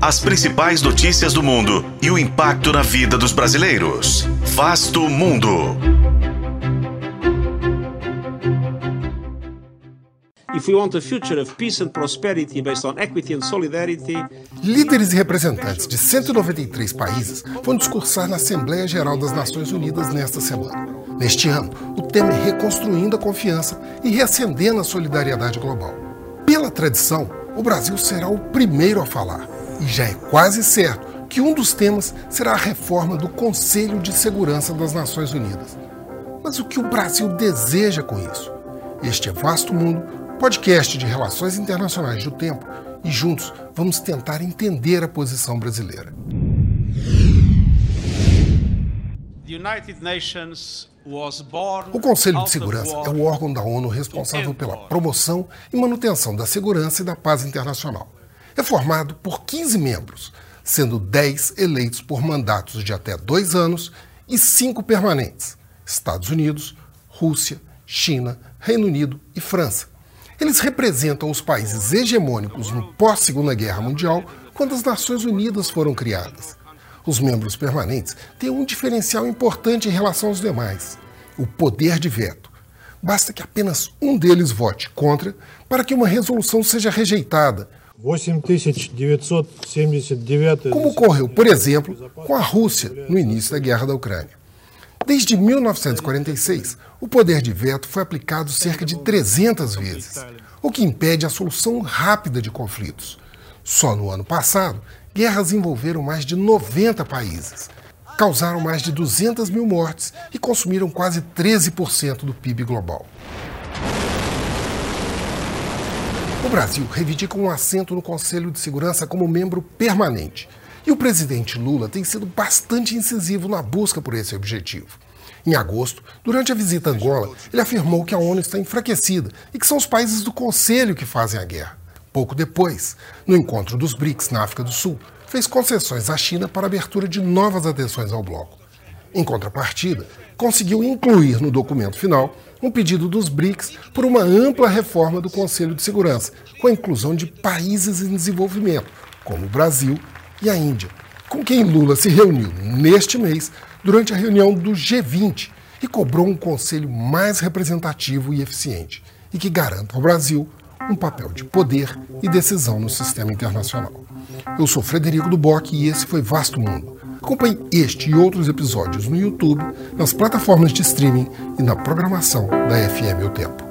As principais notícias do mundo e o impacto na vida dos brasileiros. Vasto Mundo. If we want a future of peace and prosperity based on equity and solidarity, Líderes e representantes de 193 países vão discursar na Assembleia Geral das Nações Unidas nesta semana. Neste ano, o tema é reconstruindo a confiança e reacendendo a solidariedade global. Pela tradição, o Brasil será o primeiro a falar, e já é quase certo que um dos temas será a reforma do Conselho de Segurança das Nações Unidas. Mas o que o Brasil deseja com isso? Este é Vasto Mundo, podcast de relações internacionais do tempo, e juntos vamos tentar entender a posição brasileira. O Conselho de Segurança é o órgão da ONU responsável pela promoção e manutenção da segurança e da paz internacional. É formado por 15 membros, sendo 10 eleitos por mandatos de até dois anos e 5 permanentes: Estados Unidos, Rússia, China, Reino Unido e França. Eles representam os países hegemônicos no pós-Segunda Guerra Mundial, quando as Nações Unidas foram criadas. Os membros permanentes têm um diferencial importante em relação aos demais: o poder de veto. Basta que apenas um deles vote contra para que uma resolução seja rejeitada, 8979 como ocorreu, por exemplo, com a Rússia no início da guerra da Ucrânia. Desde 1946, o poder de veto foi aplicado cerca de 300 vezes, o que impede a solução rápida de conflitos. Só no ano passado, guerras envolveram mais de 90 países, causaram mais de 200 mil mortes e consumiram quase 13% do PIB global. O Brasil reivindica um assento no Conselho de Segurança como membro permanente. E o presidente Lula tem sido bastante incisivo na busca por esse objetivo. Em agosto, durante a visita a Angola, ele afirmou que a ONU está enfraquecida e que são os países do Conselho que fazem a guerra. Pouco depois, no encontro dos BRICS na África do Sul, fez concessões à China para a abertura de novas atenções ao bloco. Em contrapartida, conseguiu incluir no documento final um pedido dos BRICS por uma ampla reforma do Conselho de Segurança, com a inclusão de países em desenvolvimento, como o Brasil e a Índia, com quem Lula se reuniu neste mês durante a reunião do G20 e cobrou um conselho mais representativo e eficiente e que garanta ao Brasil um papel de poder e decisão no sistema internacional. Eu sou Frederico Duboc e esse foi Vasto Mundo. Acompanhe este e outros episódios no YouTube, nas plataformas de streaming e na programação da FM O Tempo.